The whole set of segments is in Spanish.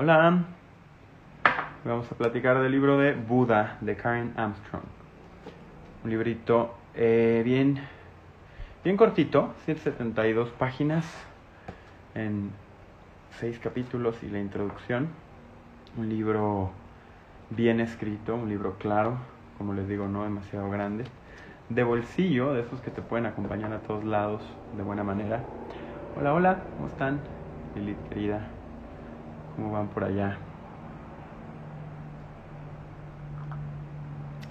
Hola. Vamos a platicar del libro de Buda de Karen Armstrong. Un librito eh, bien, bien cortito, 172 páginas en seis capítulos y la introducción. Un libro bien escrito, un libro claro, como les digo, no demasiado grande. De bolsillo, de esos que te pueden acompañar a todos lados de buena manera. Hola, hola, ¿cómo están? Querida, ¿cómo van por allá?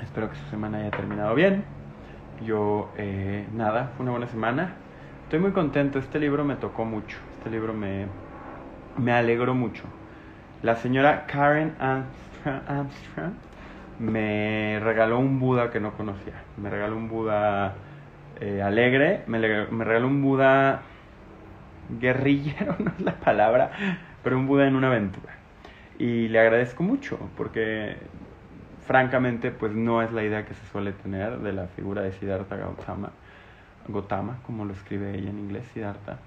Espero que su semana haya terminado bien. Yo, eh, nada, fue una buena semana. Estoy muy contento, este libro me tocó mucho, este libro me, me alegró mucho. La señora Karen Armstrong, me regaló un Buda que no conocía. Me regaló un Buda eh, alegre, me, me regaló un Buda guerrillero, no es la palabra, pero un Buda en una aventura. Y le agradezco mucho porque francamente pues no es la idea que se suele tener de la figura de Siddhartha Gautama, Gautama como lo escribe ella en inglés, Siddhartha.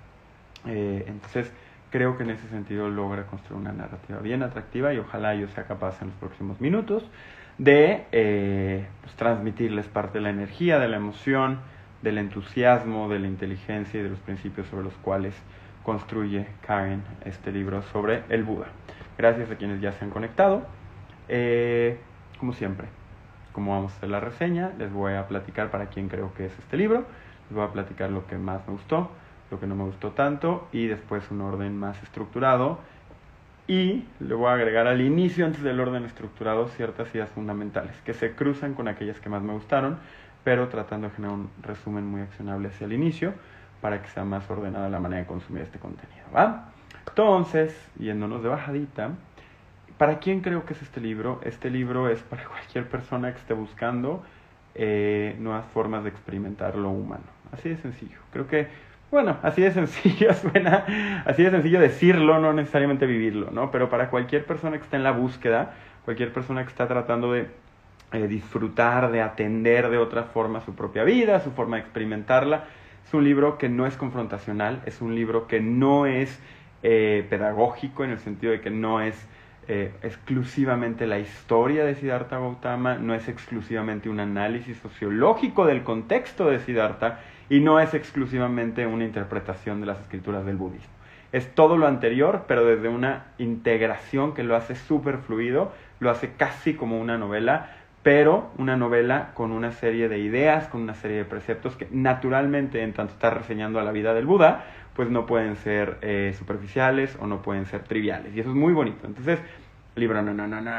Eh, entonces creo que en ese sentido logra construir una narrativa bien atractiva y ojalá yo sea capaz en los próximos minutos de eh, pues, transmitirles parte de la energía, de la emoción, del entusiasmo, de la inteligencia y de los principios sobre los cuales construye Karen este libro sobre el Buda. Gracias a quienes ya se han conectado. Eh, como siempre, como vamos a hacer la reseña, les voy a platicar para quién creo que es este libro, les voy a platicar lo que más me gustó, lo que no me gustó tanto y después un orden más estructurado y le voy a agregar al inicio, antes del orden estructurado, ciertas ideas fundamentales que se cruzan con aquellas que más me gustaron, pero tratando de generar un resumen muy accionable hacia el inicio para que sea más ordenada la manera de consumir este contenido. ¿va? Entonces, yéndonos de bajadita, ¿para quién creo que es este libro? Este libro es para cualquier persona que esté buscando eh, nuevas formas de experimentar lo humano. Así de sencillo. Creo que bueno, así de sencillo suena, así de sencillo decirlo, no necesariamente vivirlo, ¿no? Pero para cualquier persona que está en la búsqueda, cualquier persona que está tratando de eh, disfrutar, de atender de otra forma su propia vida, su forma de experimentarla, es un libro que no es confrontacional, es un libro que no es eh, pedagógico en el sentido de que no es eh, exclusivamente la historia de Siddhartha Gautama, no es exclusivamente un análisis sociológico del contexto de Siddhartha, y no es exclusivamente una interpretación de las escrituras del budismo. Es todo lo anterior, pero desde una integración que lo hace súper fluido, lo hace casi como una novela, pero una novela con una serie de ideas, con una serie de preceptos que naturalmente, en tanto está reseñando a la vida del Buda, pues no pueden ser eh, superficiales o no pueden ser triviales. Y eso es muy bonito. Entonces, libro no, no, no, no,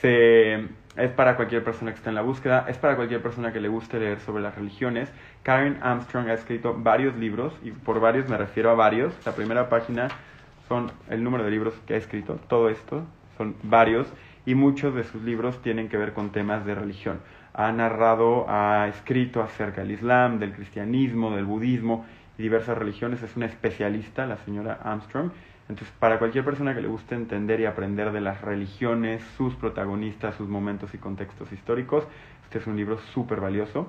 se es para cualquier persona que esté en la búsqueda, es para cualquier persona que le guste leer sobre las religiones. Karen Armstrong ha escrito varios libros, y por varios me refiero a varios. La primera página son el número de libros que ha escrito, todo esto, son varios, y muchos de sus libros tienen que ver con temas de religión. Ha narrado, ha escrito acerca del Islam, del cristianismo, del budismo y diversas religiones. Es una especialista, la señora Armstrong, entonces, para cualquier persona que le guste entender y aprender de las religiones, sus protagonistas, sus momentos y contextos históricos, este es un libro súper valioso.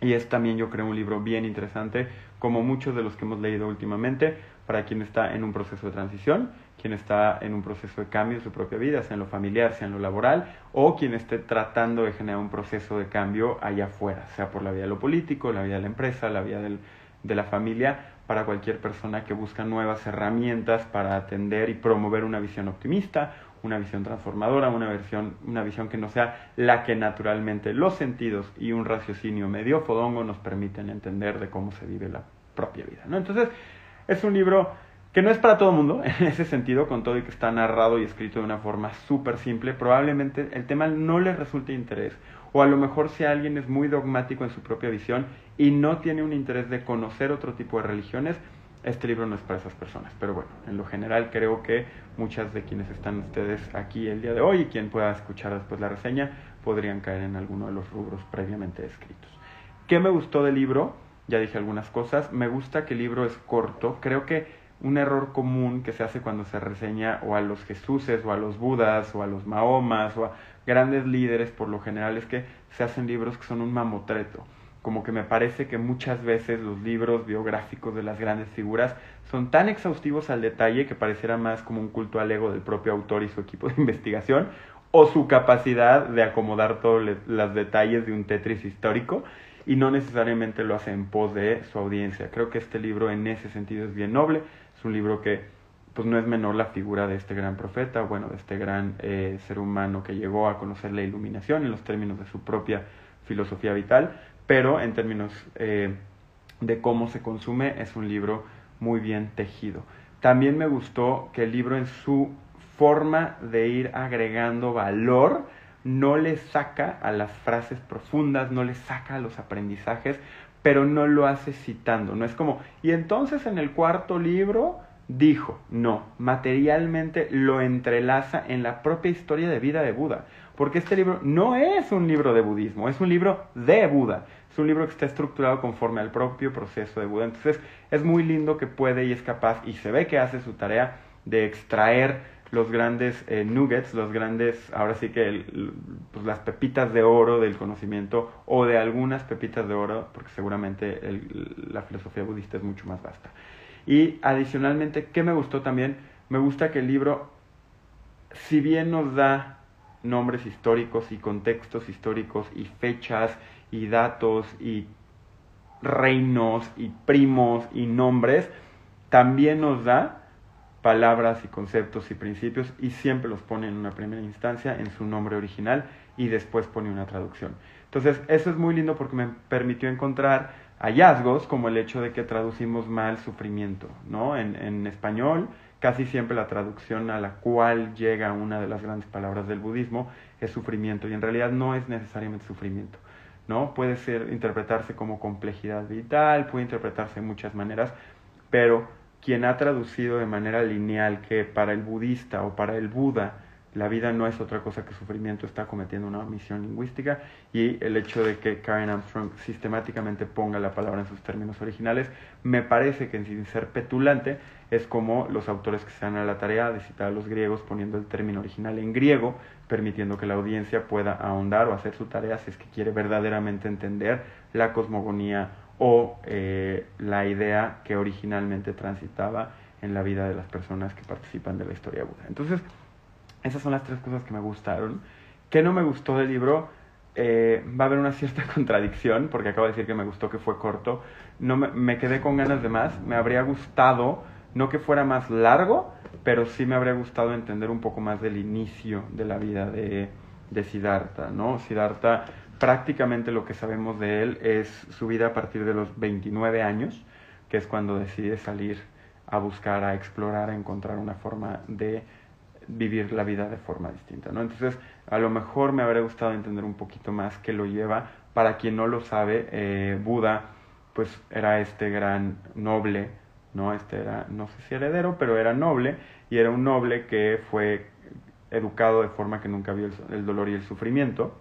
Y es también, yo creo, un libro bien interesante, como muchos de los que hemos leído últimamente, para quien está en un proceso de transición, quien está en un proceso de cambio en su propia vida, sea en lo familiar, sea en lo laboral, o quien esté tratando de generar un proceso de cambio allá afuera, sea por la vía de lo político, la vía de la empresa, la vía del, de la familia, para cualquier persona que busca nuevas herramientas para atender y promover una visión optimista, una visión transformadora, una visión, una visión que no sea la que naturalmente los sentidos y un raciocinio medio fodongo nos permiten entender de cómo se vive la propia vida. ¿no? Entonces, es un libro que no es para todo el mundo, en ese sentido, con todo y que está narrado y escrito de una forma súper simple, probablemente el tema no le resulte interés o a lo mejor si alguien es muy dogmático en su propia visión y no tiene un interés de conocer otro tipo de religiones, este libro no es para esas personas. Pero bueno, en lo general creo que muchas de quienes están ustedes aquí el día de hoy y quien pueda escuchar después la reseña podrían caer en alguno de los rubros previamente descritos. ¿Qué me gustó del libro? Ya dije algunas cosas. Me gusta que el libro es corto. Creo que un error común que se hace cuando se reseña o a los Jesuses o a los Budas o a los Mahomas o a grandes líderes por lo general es que se hacen libros que son un mamotreto, como que me parece que muchas veces los libros biográficos de las grandes figuras son tan exhaustivos al detalle que pareciera más como un culto al ego del propio autor y su equipo de investigación, o su capacidad de acomodar todos los detalles de un Tetris histórico y no necesariamente lo hace en pos de su audiencia. Creo que este libro en ese sentido es bien noble, es un libro que pues no es menor la figura de este gran profeta, bueno, de este gran eh, ser humano que llegó a conocer la iluminación en los términos de su propia filosofía vital, pero en términos eh, de cómo se consume es un libro muy bien tejido. También me gustó que el libro en su forma de ir agregando valor no le saca a las frases profundas, no le saca a los aprendizajes, pero no lo hace citando. No es como, y entonces en el cuarto libro dijo, no, materialmente lo entrelaza en la propia historia de vida de Buda, porque este libro no es un libro de budismo, es un libro de Buda, es un libro que está estructurado conforme al propio proceso de Buda. Entonces es muy lindo que puede y es capaz, y se ve que hace su tarea de extraer los grandes eh, nuggets, los grandes, ahora sí que pues las pepitas de oro del conocimiento o de algunas pepitas de oro, porque seguramente la filosofía budista es mucho más vasta. Y adicionalmente, ¿qué me gustó también? Me gusta que el libro, si bien nos da nombres históricos y contextos históricos y fechas y datos y reinos y primos y nombres, también nos da palabras y conceptos y principios y siempre los pone en una primera instancia en su nombre original y después pone una traducción. Entonces, eso es muy lindo porque me permitió encontrar hallazgos como el hecho de que traducimos mal sufrimiento, ¿no? En, en español, casi siempre la traducción a la cual llega una de las grandes palabras del budismo es sufrimiento y en realidad no es necesariamente sufrimiento, ¿no? Puede ser interpretarse como complejidad vital, puede interpretarse de muchas maneras, pero quien ha traducido de manera lineal que para el budista o para el Buda la vida no es otra cosa que sufrimiento, está cometiendo una omisión lingüística y el hecho de que Karen Armstrong sistemáticamente ponga la palabra en sus términos originales, me parece que sin ser petulante es como los autores que se dan a la tarea de citar a los griegos poniendo el término original en griego, permitiendo que la audiencia pueda ahondar o hacer su tarea si es que quiere verdaderamente entender la cosmogonía o eh, la idea que originalmente transitaba en la vida de las personas que participan de la historia Buda. Entonces, esas son las tres cosas que me gustaron. ¿Qué no me gustó del libro? Eh, va a haber una cierta contradicción, porque acabo de decir que me gustó que fue corto. No me, me, quedé con ganas de más. Me habría gustado, no que fuera más largo, pero sí me habría gustado entender un poco más del inicio de la vida de, de Siddhartha, ¿no? Siddhartha prácticamente lo que sabemos de él es su vida a partir de los 29 años, que es cuando decide salir a buscar, a explorar, a encontrar una forma de vivir la vida de forma distinta, ¿no? Entonces, a lo mejor me habría gustado entender un poquito más qué lo lleva. Para quien no lo sabe, eh, Buda, pues era este gran noble, ¿no? Este era, no sé si heredero, pero era noble, y era un noble que fue educado de forma que nunca vio el dolor y el sufrimiento,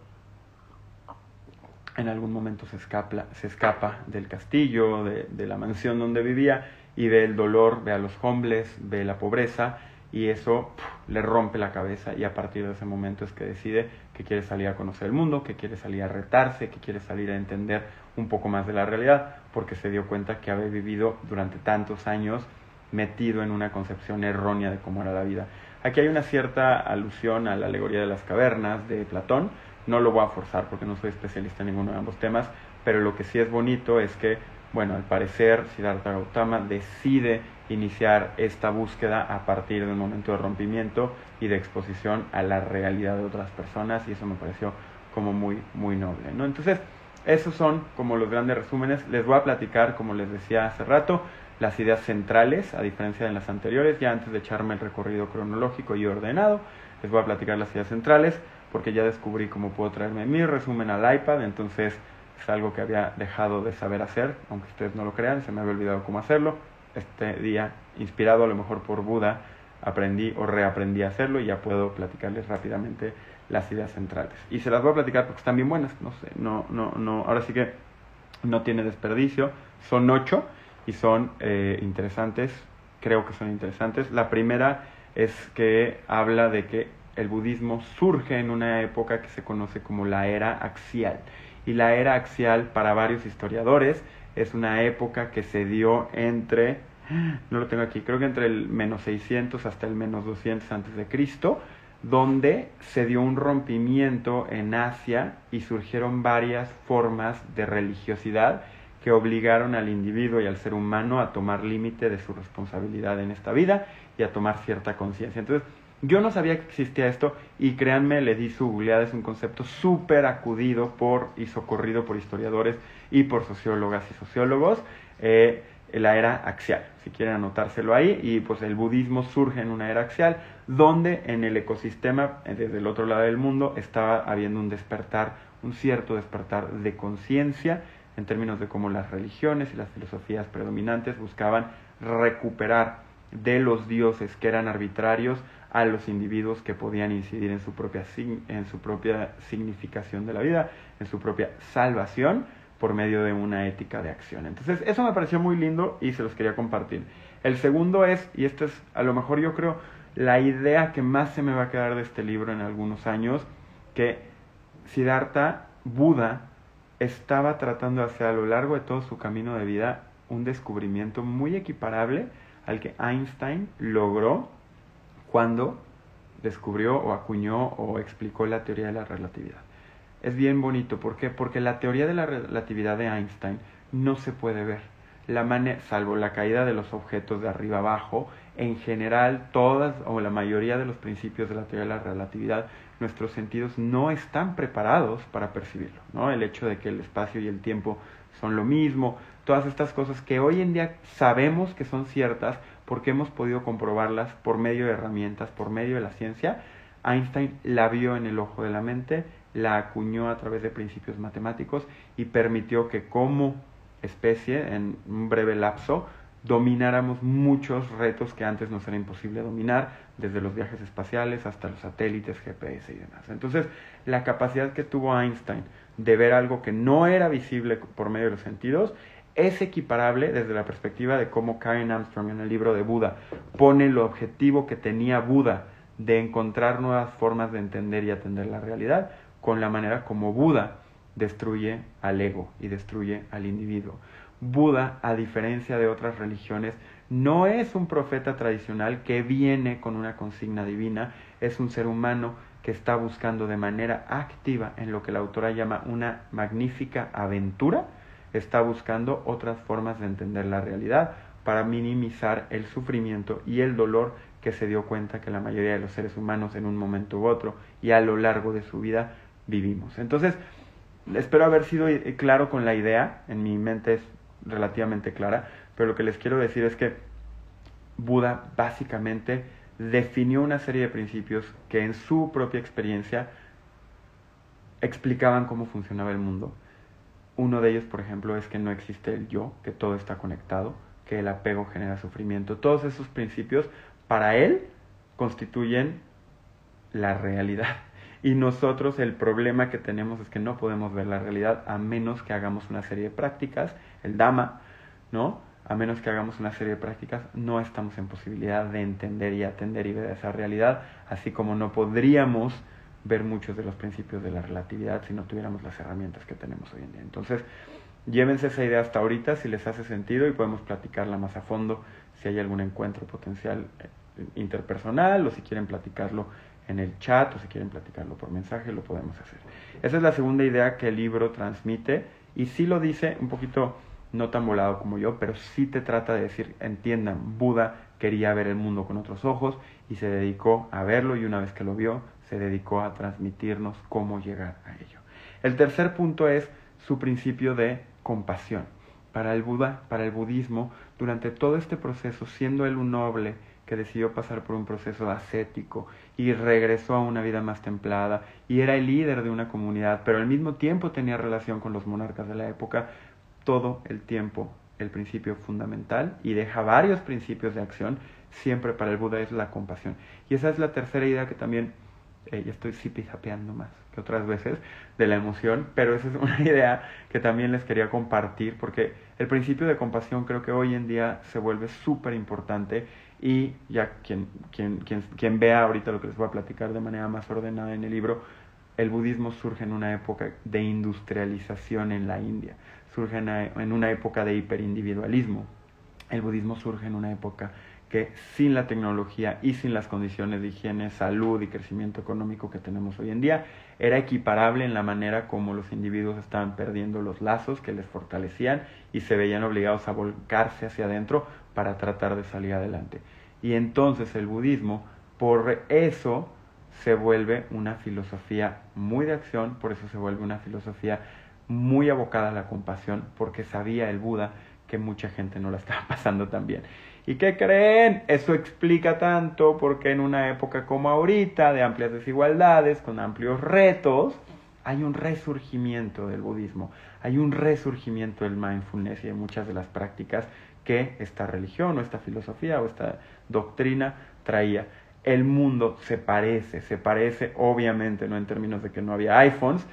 en algún momento se escapa, se escapa del castillo, de, la mansión donde vivía y ve el dolor, ve a los hombres, ve la pobreza y eso le rompe la cabeza y a partir de ese momento es que decide que quiere salir a conocer el mundo, que quiere salir a retarse, que quiere salir a entender un poco más de la realidad porque se dio cuenta que había vivido durante tantos años metido en una concepción errónea de cómo era la vida. Aquí hay una cierta alusión a la alegoría de las cavernas de Platón, no lo voy a forzar porque no soy especialista en ninguno de ambos temas, pero lo que sí es bonito es que, bueno, al parecer Siddhartha Gautama decide iniciar esta búsqueda a partir de un momento de rompimiento y de exposición a la realidad de otras personas y eso me pareció como muy, muy noble, ¿no? Entonces, esos son como los grandes resúmenes. Les voy a platicar, como les decía hace rato, las ideas centrales, a diferencia de las anteriores, ya antes de echarme el recorrido cronológico y ordenado, les voy a platicar las ideas centrales porque ya descubrí cómo puedo traerme mi resumen al iPad, entonces es algo que había dejado de saber hacer, aunque ustedes no lo crean, se me había olvidado cómo hacerlo. Este día, inspirado a lo mejor por Buda, aprendí o reaprendí a hacerlo y ya puedo platicarles rápidamente las ideas centrales. Y se las voy a platicar porque están bien buenas, no sé, no, no, no, ahora sí que no tiene desperdicio, son ocho y son eh, interesantes, creo que son interesantes. La primera es que habla de que el budismo surge en una época que se conoce como la era axial. Y la era axial para varios historiadores es una época que se dio entre, no lo tengo aquí, creo que entre el menos 600 hasta el menos 200 antes de Cristo, donde se dio un rompimiento en Asia y surgieron varias formas de religiosidad que obligaron al individuo y al ser humano a tomar límite de su responsabilidad en esta vida y a tomar cierta conciencia. Entonces, yo no sabía que existía esto y créanme, le di su googleada, es un concepto súper acudido por y socorrido por historiadores y por sociólogas y sociólogos, eh, la era axial, si quieren anotárselo ahí, y pues el budismo surge en una era axial, donde en el ecosistema, eh, desde el otro lado del mundo, estaba habiendo un despertar, un cierto despertar de conciencia, en términos de cómo las religiones y las filosofías predominantes buscaban recuperar de los dioses que eran arbitrarios a los individuos que podían incidir en su propia, en su propia significación de la vida, en su propia salvación por medio de una ética de acción. Entonces, eso me pareció muy lindo y se los quería compartir. El segundo es, y esto es a lo mejor yo creo la idea que más se me va a quedar de este libro en algunos años, que Siddhartha, Buda, estaba tratando de hacer a lo largo de todo su camino de vida un descubrimiento muy equiparable al que Einstein logró cuando descubrió o acuñó o explicó la teoría de la relatividad. Es bien bonito, ¿por qué? Porque la teoría de la relatividad de Einstein no se puede ver. La salvo la caída de los objetos de arriba abajo, en general todas o la mayoría de los principios de la teoría de la relatividad, nuestros sentidos no están preparados para percibirlo. ¿no? El hecho de que el espacio y el tiempo son lo mismo, todas estas cosas que hoy en día sabemos que son ciertas porque hemos podido comprobarlas por medio de herramientas, por medio de la ciencia, Einstein la vio en el ojo de la mente, la acuñó a través de principios matemáticos y permitió que como especie, en un breve lapso, domináramos muchos retos que antes nos era imposible dominar, desde los viajes espaciales hasta los satélites, GPS y demás. Entonces, la capacidad que tuvo Einstein de ver algo que no era visible por medio de los sentidos es equiparable desde la perspectiva de cómo Karen Armstrong en el libro de Buda pone el objetivo que tenía Buda de encontrar nuevas formas de entender y atender la realidad con la manera como Buda destruye al ego y destruye al individuo. Buda, a diferencia de otras religiones, no es un profeta tradicional que viene con una consigna divina, es un ser humano que está buscando de manera activa en lo que la autora llama una magnífica aventura, está buscando otras formas de entender la realidad para minimizar el sufrimiento y el dolor que se dio cuenta que la mayoría de los seres humanos en un momento u otro y a lo largo de su vida vivimos. Entonces, espero haber sido eh, claro con la idea, en mi mente es relativamente clara, pero lo que les quiero decir es que Buda básicamente definió una serie de principios que en su propia experiencia explicaban cómo funcionaba el mundo. Uno de ellos, por ejemplo, es que no existe el yo, que todo está conectado, que el apego genera sufrimiento. Todos esos principios, para él, constituyen la realidad. Y nosotros el problema que tenemos es que no podemos ver la realidad a menos que hagamos una serie de prácticas, el Dhamma, ¿no? A menos que hagamos una serie de prácticas, no estamos en posibilidad de entender y atender y ver esa realidad, así como no podríamos ver muchos de los principios de la relatividad si no tuviéramos las herramientas que tenemos hoy en día. Entonces, llévense esa idea hasta ahorita si les hace sentido y podemos platicarla más a fondo si hay algún encuentro potencial eh, interpersonal o si quieren platicarlo en el chat o si quieren platicarlo por mensaje, lo podemos hacer. Esa es la segunda idea que el libro transmite y sí lo dice un poquito no tan volado como yo, pero sí te trata de decir, entiendan, Buda quería ver el mundo con otros ojos y se dedicó a verlo y una vez que lo vio, se dedicó a transmitirnos cómo llegar a ello. El tercer punto es su principio de compasión. Para el Buda, para el budismo, durante todo este proceso, siendo él un noble, que decidió pasar por un proceso ascético y regresó a una vida más templada y era el líder de una comunidad, pero al mismo tiempo tenía relación con los monarcas de la época, todo el tiempo el principio fundamental y deja varios principios de acción, siempre para el Buda es la compasión. Y esa es la tercera idea que también, eh, estoy zipizapeando más que otras veces, de la emoción, pero esa es una idea que también les quería compartir porque el principio de compasión creo que hoy en día se vuelve súper importante y ya quien, quien, quien, quien vea ahorita lo que les voy a platicar de manera más ordenada en el libro, el budismo surge en una época de industrialización en la India, surge en una época de hiperindividualismo. El budismo surge en una época que sin la tecnología y sin las condiciones de higiene, salud y crecimiento económico que tenemos hoy en día, era equiparable en la manera como los individuos estaban perdiendo los lazos que les fortalecían y se veían obligados a volcarse hacia adentro para tratar de salir adelante. Y entonces el budismo, por eso se vuelve una filosofía muy de acción, por eso se vuelve una filosofía muy abocada a la compasión, porque sabía el Buda que mucha gente no la estaba pasando tan bien. ¿Y qué creen? Eso explica tanto porque en una época como ahorita, de amplias desigualdades, con amplios retos, hay un resurgimiento del budismo, hay un resurgimiento del mindfulness y de muchas de las prácticas que esta religión o esta filosofía o esta doctrina traía. El mundo se parece, se parece obviamente no en términos de que no había iPhones,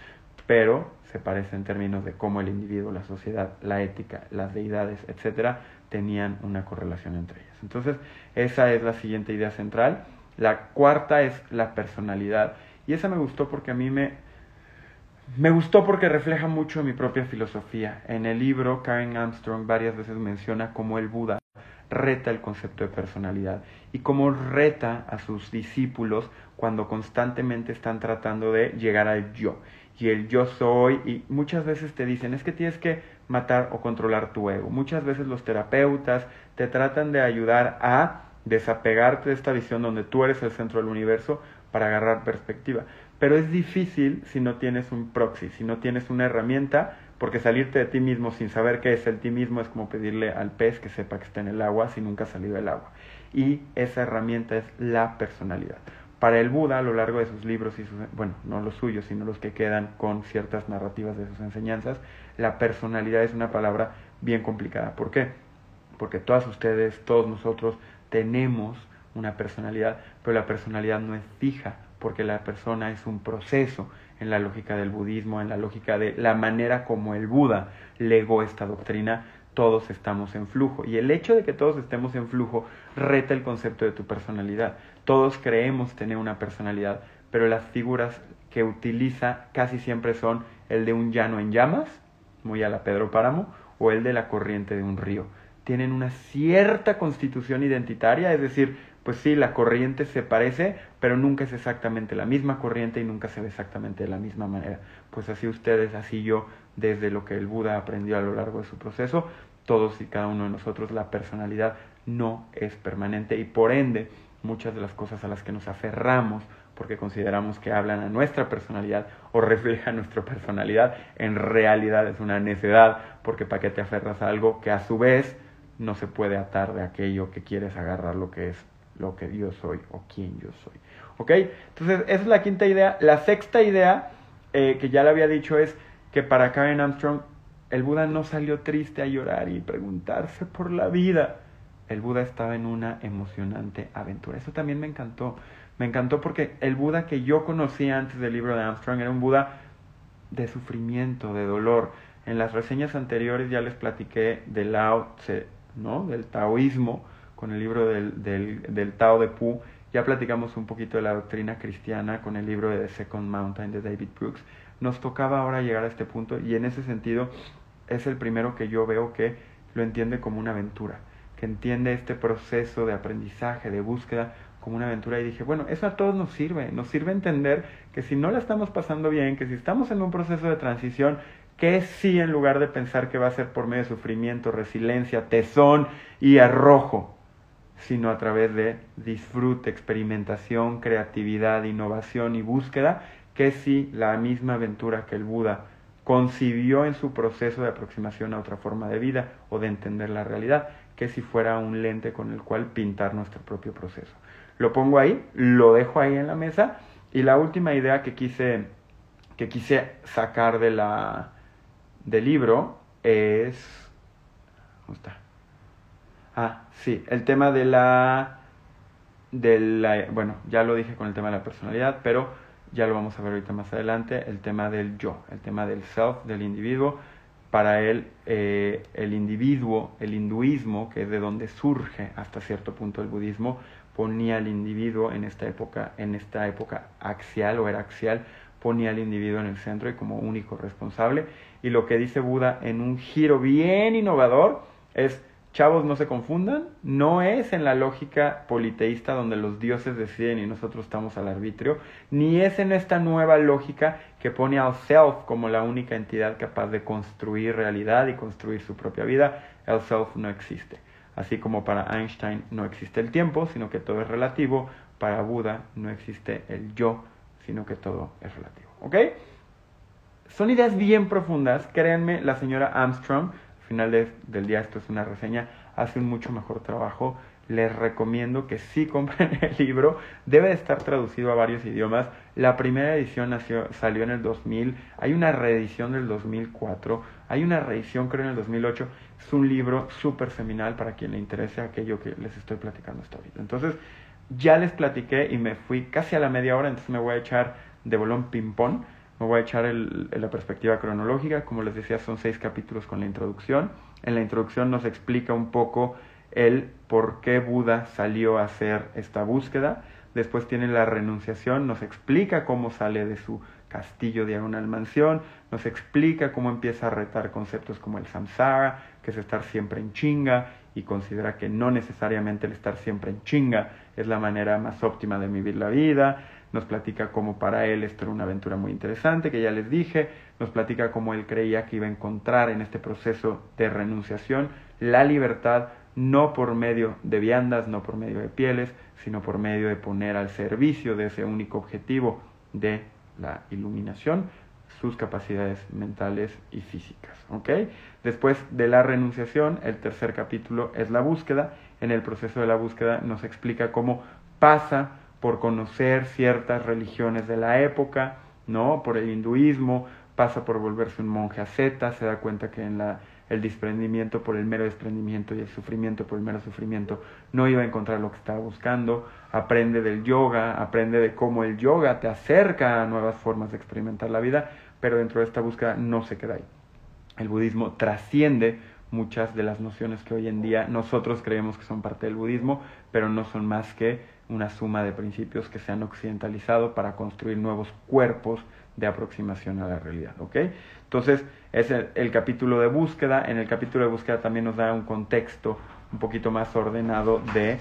pero se parece en términos de cómo el individuo, la sociedad, la ética, las deidades, etcétera, tenían una correlación entre ellas. Entonces, esa es la siguiente idea central. La cuarta es la personalidad. Y esa me gustó porque a mí me, me gustó porque refleja mucho mi propia filosofía. En el libro, Karen Armstrong varias veces menciona cómo el Buda reta el concepto de personalidad y cómo reta a sus discípulos cuando constantemente están tratando de llegar al yo y el yo soy y muchas veces te dicen es que tienes que matar o controlar tu ego. Muchas veces los terapeutas te tratan de ayudar a desapegarte de esta visión donde tú eres el centro del universo para agarrar perspectiva. Pero es difícil si no tienes un proxy, si no tienes una herramienta, porque salirte de ti mismo sin saber qué es el ti mismo es como pedirle al pez que sepa que está en el agua si nunca ha salido del agua. Y esa herramienta es la personalidad. Para el Buda, a lo largo de sus libros y sus, bueno, no los suyos, sino los que quedan con ciertas narrativas de sus enseñanzas, la personalidad es una palabra bien complicada. ¿Por qué? Porque todas ustedes, todos nosotros tenemos una personalidad, pero la personalidad no es fija, porque la persona es un proceso en la lógica del budismo, en la lógica de la manera como el Buda legó esta doctrina, todos estamos en flujo. Y el hecho de que todos estemos en flujo reta el concepto de tu personalidad. Todos creemos tener una personalidad, pero las figuras que utiliza casi siempre son el de un llano en llamas, muy a la Pedro Páramo, o el de la corriente de un río. Tienen una cierta constitución identitaria, es decir, pues sí, la corriente se parece, pero nunca es exactamente la misma corriente y nunca se ve exactamente de la misma manera. Pues así ustedes, así yo, desde lo que el Buda aprendió a lo largo de su proceso, todos y cada uno de nosotros, la personalidad no es permanente y por ende muchas de las cosas a las que nos aferramos porque consideramos que hablan a nuestra personalidad o reflejan nuestra personalidad, en realidad es una necedad, porque para qué te aferras a algo que a su vez no se puede atar de aquello que quieres agarrar lo que es lo que yo soy o quién yo soy. ¿Ok? Entonces, esa es la quinta idea. La sexta idea, eh, que ya le había dicho, es que para Karen Armstrong, el Buda no salió triste a llorar y preguntarse por la vida. El Buda estaba en una emocionante aventura. Eso también me encantó. Me encantó porque el Buda que yo conocía antes del libro de Armstrong era un Buda de sufrimiento, de dolor. En las reseñas anteriores ya les platiqué del Lao Tse, ¿no? del taoísmo, con el libro del, del, del Tao de Pu. Ya platicamos un poquito de la doctrina cristiana con el libro de The Second Mountain de David Brooks. Nos tocaba ahora llegar a este punto y en ese sentido es el primero que yo veo que lo entiende como una aventura, que entiende este proceso de aprendizaje, de búsqueda, como una aventura y dije, bueno, eso a todos nos sirve, nos sirve entender que si no la estamos pasando bien, que si estamos en un proceso de transición, que sí en lugar de pensar que va a ser por medio de sufrimiento, resiliencia, tesón y arrojo, sino a través de disfrute, experimentación, creatividad, innovación y búsqueda, que sí la misma aventura que el Buda concibió en su proceso de aproximación a otra forma de vida o de entender la realidad, que si fuera un lente con el cual pintar nuestro propio proceso lo pongo ahí, lo dejo ahí en la mesa. Y la última idea que quise, que quise sacar de la, del libro es... ¿Cómo está? Ah, sí, el tema de la, de la... Bueno, ya lo dije con el tema de la personalidad, pero ya lo vamos a ver ahorita más adelante, el tema del yo, el tema del self, del individuo. Para él, eh, el individuo, el hinduismo, que es de donde surge hasta cierto punto el budismo, ponía al individuo en esta época, en esta época axial o era axial, ponía al individuo en el centro y como único responsable. Y lo que dice Buda en un giro bien innovador es, chavos, no se confundan, no es en la lógica politeísta donde los dioses deciden y nosotros estamos al arbitrio, ni es en esta nueva lógica que pone al self como la única entidad capaz de construir realidad y construir su propia vida. El self no existe. Así como para Einstein no existe el tiempo, sino que todo es relativo, para Buda no existe el yo, sino que todo es relativo. ¿Ok? Son ideas bien profundas. Créanme, la señora Armstrong, al final del día esto es una reseña, hace un mucho mejor trabajo. Les recomiendo que sí compren el libro. Debe de estar traducido a varios idiomas. La primera edición salió en el 2000. Hay una reedición del 2004. Hay una reedición creo en el 2008. Es un libro súper seminal para quien le interese aquello que les estoy platicando hasta ahorita. Entonces, ya les platiqué y me fui casi a la media hora, entonces me voy a echar de bolón ping-pong. Me voy a echar el, la perspectiva cronológica. Como les decía, son seis capítulos con la introducción. En la introducción nos explica un poco el por qué Buda salió a hacer esta búsqueda. Después tiene la renunciación, nos explica cómo sale de su castillo diagonal mansión, nos explica cómo empieza a retar conceptos como el samsara, que es estar siempre en chinga, y considera que no necesariamente el estar siempre en chinga es la manera más óptima de vivir la vida. Nos platica cómo para él esto era una aventura muy interesante, que ya les dije. Nos platica cómo él creía que iba a encontrar en este proceso de renunciación la libertad no por medio de viandas, no por medio de pieles, sino por medio de poner al servicio de ese único objetivo de la iluminación sus capacidades mentales y físicas. ¿ok? Después de la renunciación, el tercer capítulo es la búsqueda. En el proceso de la búsqueda nos explica cómo pasa por conocer ciertas religiones de la época, ¿no? Por el hinduismo, pasa por volverse un monje asceta, se da cuenta que en la el desprendimiento por el mero desprendimiento y el sufrimiento por el mero sufrimiento, no iba a encontrar lo que estaba buscando, aprende del yoga, aprende de cómo el yoga te acerca a nuevas formas de experimentar la vida, pero dentro de esta búsqueda no se queda ahí. El budismo trasciende muchas de las nociones que hoy en día nosotros creemos que son parte del budismo, pero no son más que una suma de principios que se han occidentalizado para construir nuevos cuerpos de aproximación a la realidad. ¿ok? Entonces, es el, capítulo de búsqueda. En el capítulo de búsqueda también nos da un contexto un poquito más ordenado de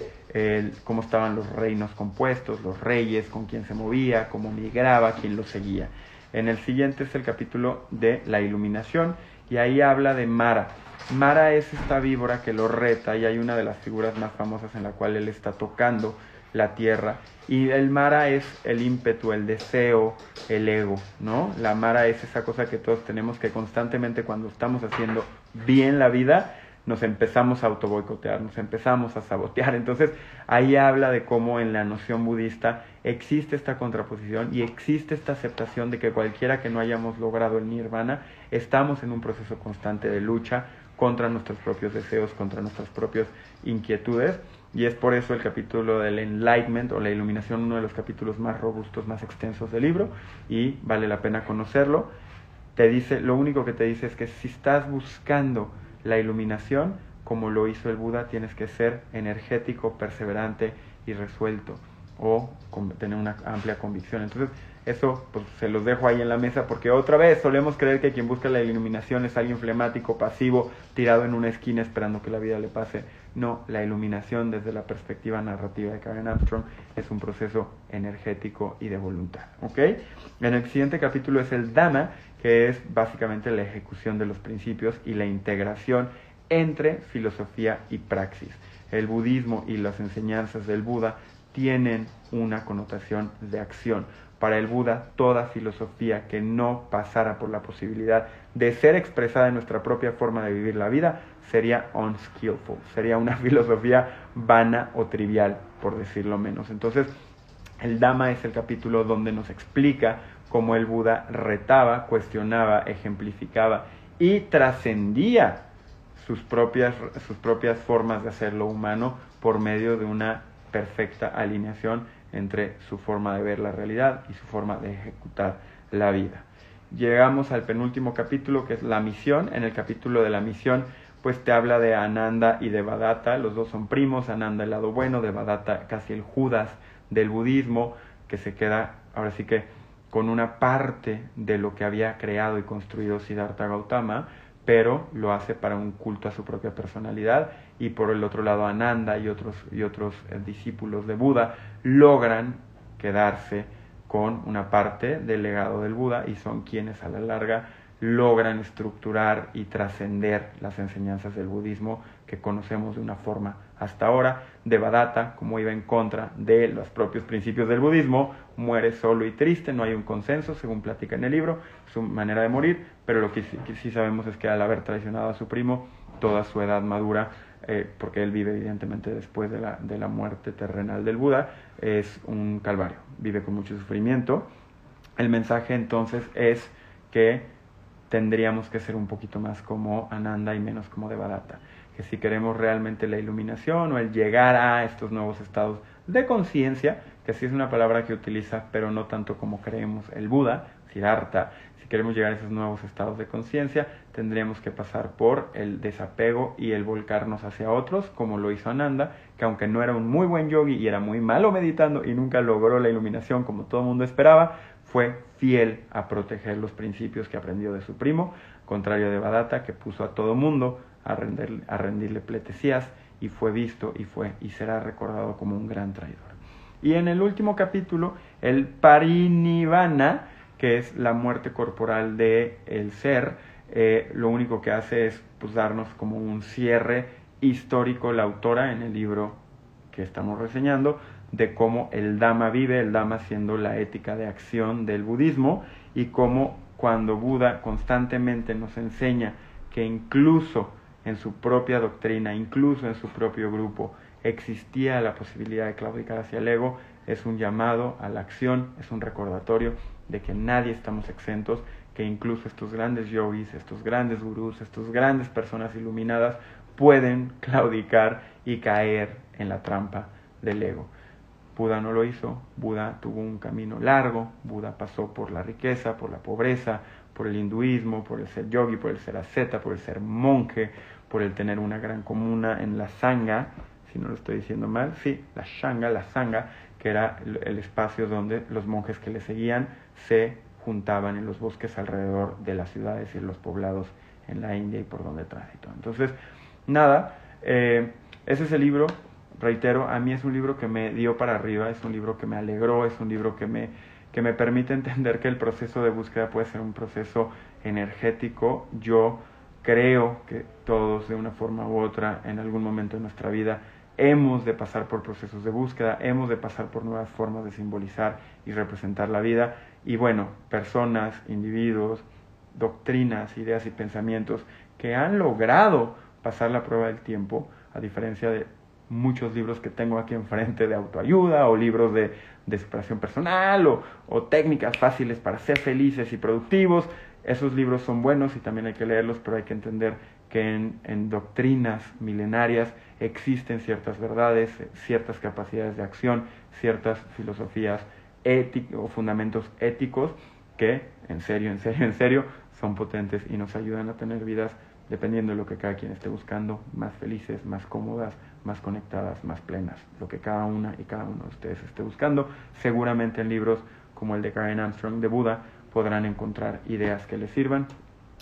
cómo estaban los reinos compuestos, los reyes, con quién se movía, cómo migraba, quién lo seguía. En el siguiente es el capítulo de la iluminación y ahí habla de Mara. Mara es esta víbora que lo reta y hay una de las figuras más famosas en la cual él está tocando la tierra. Y el Mara es el ímpetu, el deseo, el ego, ¿no? La Mara es esa cosa que todos tenemos que constantemente cuando estamos haciendo bien la vida, nos empezamos a autoboicotear, nos empezamos a sabotear. Entonces ahí habla de cómo en la noción budista existe esta contraposición y existe esta aceptación de que cualquiera que no hayamos logrado el nirvana, estamos en un proceso constante de lucha contra nuestros propios deseos, contra nuestras propias inquietudes y es por eso el capítulo del Enlightenment o la iluminación, uno de los capítulos más robustos, más extensos del libro, y vale la pena conocerlo. Te dice, lo único que te dice es que si estás buscando la iluminación, como lo hizo el Buda, tienes que ser energético, perseverante y resuelto, o tener una amplia convicción. Entonces, eso pues se los dejo ahí en la mesa porque otra vez solemos creer que quien busca la iluminación es alguien flemático, pasivo, tirado en una esquina esperando que la vida le pase. No, la iluminación desde la perspectiva narrativa de Karen Armstrong es un proceso energético y de voluntad. ¿ok? En el siguiente capítulo es el Dhamma, que es básicamente la ejecución de los principios y la integración entre filosofía y praxis. El budismo y las enseñanzas del Buda tienen una connotación de acción para el Buda toda filosofía que no pasara por la posibilidad de ser expresada en nuestra propia forma de vivir la vida sería unskillful, sería una filosofía vana o trivial, por decirlo menos. Entonces, el Dhamma es el capítulo donde nos explica cómo el Buda retaba, cuestionaba, ejemplificaba y trascendía sus propias, sus propias formas de hacer lo humano por medio de una perfecta alineación entre su forma de ver la realidad y su forma de ejecutar la vida. Llegamos al penúltimo capítulo que es la misión. En el capítulo de la misión pues te habla de Ananda y de Badatta, los dos son primos, Ananda el lado bueno, de Badatta casi el Judas del budismo, que se queda ahora sí que con una parte de lo que había creado y construido Siddhartha Gautama, pero lo hace para un culto a su propia personalidad. Y por el otro lado Ananda y otros, y otros eh, discípulos de Buda logran quedarse con una parte del legado del Buda y son quienes a la larga logran estructurar y trascender las enseñanzas del budismo que conocemos de una forma hasta ahora. Devadatta, como iba en contra de los propios principios del budismo, muere solo y triste, no hay un consenso, según platica en el libro, su manera de morir, pero lo que sí, sabemos es que al haber traicionado a su primo, toda su edad madura, eh, porque él vive evidentemente después de la, de la muerte terrenal del Buda, es un calvario, vive con mucho sufrimiento. El mensaje entonces es que tendríamos que ser un poquito más como Ananda y menos como Devadatta. Que si queremos realmente la iluminación o el llegar a estos nuevos estados de conciencia, que sí es una palabra que utiliza, pero no tanto como creemos el Buda, Siddhartha, si queremos llegar a esos nuevos estados de conciencia, tendríamos que pasar por el desapego y el volcarnos hacia otros, como lo hizo Ananda, que aunque no era un muy buen yogi y era muy malo meditando y nunca logró la iluminación como todo el mundo esperaba, fue fiel a proteger los principios que aprendió de su primo, contrario de Badatta, que puso a todo mundo a, a rendirle pletesías y fue visto y fue y será recordado como un gran traidor. Y en el último capítulo, el parinivana, que es la muerte corporal del el ser, eh, lo único que hace es pues, darnos como un cierre histórico la autora en el libro que estamos reseñando de cómo el Dhamma vive, el Dhamma siendo la ética de acción del budismo y cómo cuando Buda constantemente nos enseña que incluso en su propia doctrina, incluso en su propio grupo, existía la posibilidad de claudicar hacia el ego, es un llamado a la acción, es un recordatorio de que nadie estamos exentos, que incluso estos grandes yogis, estos grandes gurús, estas grandes personas iluminadas pueden claudicar y caer en la trampa del ego. Buda no lo hizo, Buda tuvo un camino largo, Buda pasó por la riqueza, por la pobreza, por el hinduismo, por el ser yogi, por el ser asceta, por el ser monje, por el tener una gran comuna en la sangha, si no lo estoy diciendo mal, sí, la shanga, la sangha, que era el espacio donde los monjes que le seguían se juntaban en los bosques alrededor de las ciudades y los poblados en la India y por donde tránsito. Entonces, nada, eh, ese es el libro, reitero, a mí es un libro que me dio para arriba, es un libro que me alegró, es un libro que me, que me permite entender que el proceso de búsqueda puede ser un proceso energético. Yo creo que todos de una forma u otra en algún momento de nuestra vida hemos de pasar por procesos de búsqueda, hemos de pasar por nuevas formas de simbolizar y representar la vida. Y bueno, personas, individuos, doctrinas, ideas y pensamientos que han logrado pasar la prueba del tiempo, a diferencia de muchos libros que tengo aquí enfrente de autoayuda o libros de, de superación personal o, o técnicas fáciles para ser felices y productivos. Esos libros son buenos y también hay que leerlos, pero hay que entender que en, en doctrinas milenarias existen ciertas verdades, ciertas capacidades de acción, ciertas filosofías o fundamentos éticos que, en serio, en serio, en serio, son potentes y nos ayudan a tener vidas, dependiendo de lo que cada quien esté buscando, más felices, más cómodas, más conectadas, más plenas. Lo que cada una y cada uno de ustedes esté buscando, seguramente en libros como el de Karen Armstrong de Buda podrán encontrar ideas que les sirvan.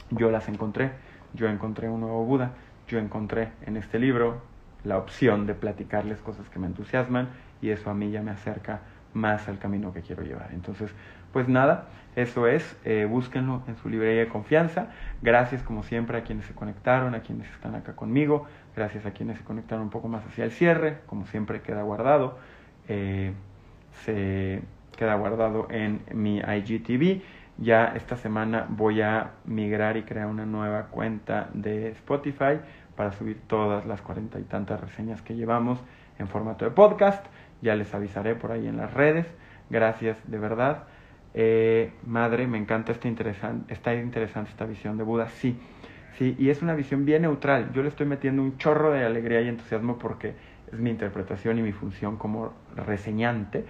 Yo las encontré, yo encontré un nuevo Buda, yo encontré en este libro la opción de platicarles cosas que me entusiasman y eso a mí ya me acerca más al camino que quiero llevar. Entonces, pues nada, eso es, eh, búsquenlo en su librería de confianza. Gracias como siempre a quienes se conectaron, a quienes están acá conmigo, gracias a quienes se conectaron un poco más hacia el cierre, como siempre queda guardado, eh, se queda guardado en mi IGTV. Ya esta semana voy a migrar y crear una nueva cuenta de Spotify para subir todas las cuarenta y tantas reseñas que llevamos en formato de podcast. Ya les avisaré por ahí en las redes. Gracias de verdad. Eh, madre, me encanta esta interesante, está interesante esta visión de Buda. Sí, sí, y es una visión bien neutral. Yo le estoy metiendo un chorro de alegría y entusiasmo porque es mi interpretación y mi función como reseñante.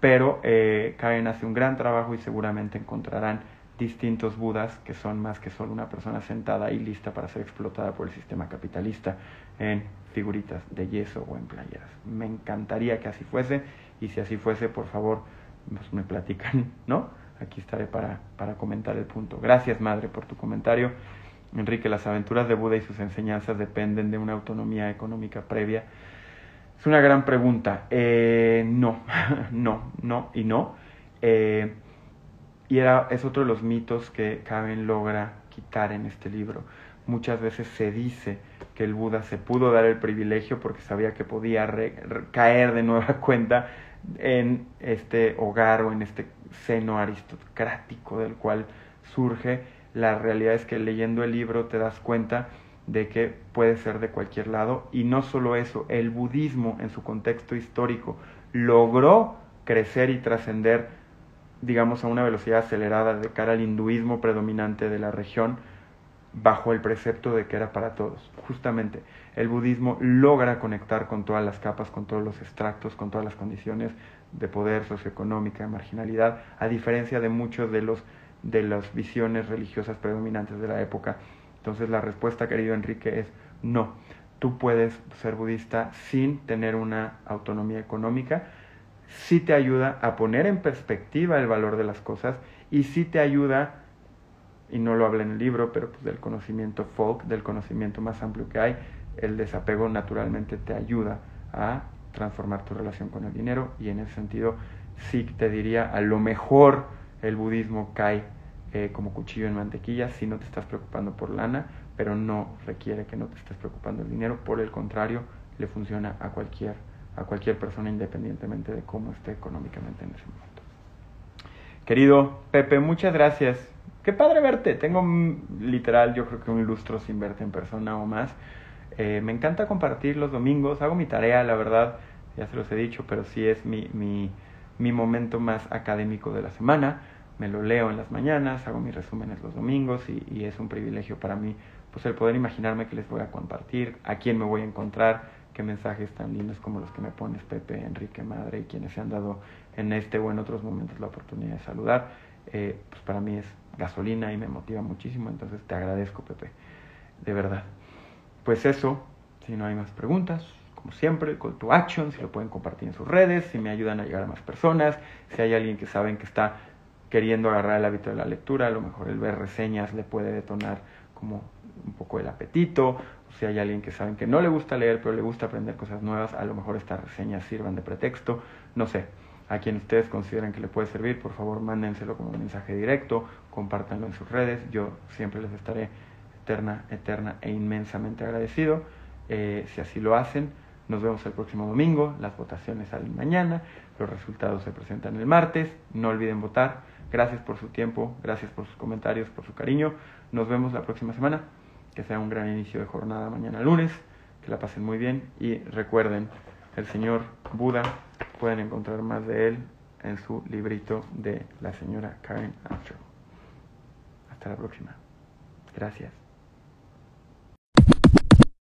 Pero eh, Karen hace un gran trabajo y seguramente encontrarán distintos Budas que son más que solo una persona sentada y lista para ser explotada por el sistema capitalista en figuritas de yeso o en playeras. Me encantaría que así fuese y si así fuese, por favor, pues me platican, ¿no? aquí estaré para, para comentar el punto. Gracias, madre, por tu comentario. Enrique, las aventuras de Buda y sus enseñanzas dependen de una autonomía económica previa. Es una gran pregunta. Eh, no, no, no y no. Eh, y era, es otro de los mitos que Caben logra quitar en este libro. Muchas veces se dice que el Buda se pudo dar el privilegio porque sabía que podía caer de nueva cuenta en este hogar o en este seno aristocrático del cual surge. La realidad es que leyendo el libro te das cuenta de que puede ser de cualquier lado y no solo eso, el budismo en su contexto histórico logró crecer y trascender digamos a una velocidad acelerada de cara al hinduismo predominante de la región bajo el precepto de que era para todos. Justamente el budismo logra conectar con todas las capas, con todos los extractos, con todas las condiciones de poder socioeconómica, de marginalidad, a diferencia de muchos de los de las visiones religiosas predominantes de la época. Entonces la respuesta, querido Enrique, es no. Tú puedes ser budista sin tener una autonomía económica, sí te ayuda a poner en perspectiva el valor de las cosas y sí te ayuda, y no lo habla en el libro, pero pues del conocimiento folk, del conocimiento más amplio que hay, el desapego naturalmente te ayuda a transformar tu relación con el dinero y en ese sentido sí te diría a lo mejor el budismo cae eh, como cuchillo en mantequilla si no te estás preocupando por lana, pero no requiere que no te estés preocupando el dinero, por el contrario, le funciona a cualquier, a cualquier persona independientemente de cómo esté económicamente en ese momento. Querido Pepe, muchas gracias. Qué padre verte. Tengo literal, yo creo que un lustro sin verte en persona o más. Eh, me encanta compartir los domingos, hago mi tarea, la verdad, ya se los he dicho, pero sí es mi, mi, mi momento más académico de la semana. Me lo leo en las mañanas, hago mis resúmenes los domingos y, es un privilegio para mí pues el poder imaginarme que les voy a compartir, a quién me voy a encontrar, qué mensajes tan lindos como los que me pones Pepe, Enrique, Madre y quienes se han dado en este o en otros momentos la oportunidad de saludar. Eh, pues para mí es gasolina y me motiva muchísimo, entonces te agradezco Pepe, de verdad. Pues eso, si no hay más preguntas, como siempre, call to action, si lo pueden compartir en sus redes, si me ayudan a llegar a más personas, si hay alguien que saben que está queriendo agarrar el hábito de la lectura, a lo mejor el ver reseñas le puede detonar como un poco el apetito, o si hay alguien que saben que no le gusta leer, pero le gusta aprender cosas nuevas, a lo mejor estas reseñas sirvan de pretexto, no sé. A quien ustedes consideren que le puede servir, por favor mándenselo como mensaje directo, compártanlo en sus redes, yo siempre les estaré eterna, eterna e inmensamente agradecido. Eh, si así lo hacen, nos vemos el próximo domingo, las votaciones salen mañana, los resultados se presentan el martes, no olviden votar. Gracias por su tiempo, gracias por sus comentarios, por su cariño. Nos vemos la próxima semana. Que sea un gran inicio de jornada mañana lunes. Que la pasen muy bien y recuerden, el señor Buda, pueden encontrar más de él en su librito de la señora Karen Armstrong. Hasta la próxima. Gracias.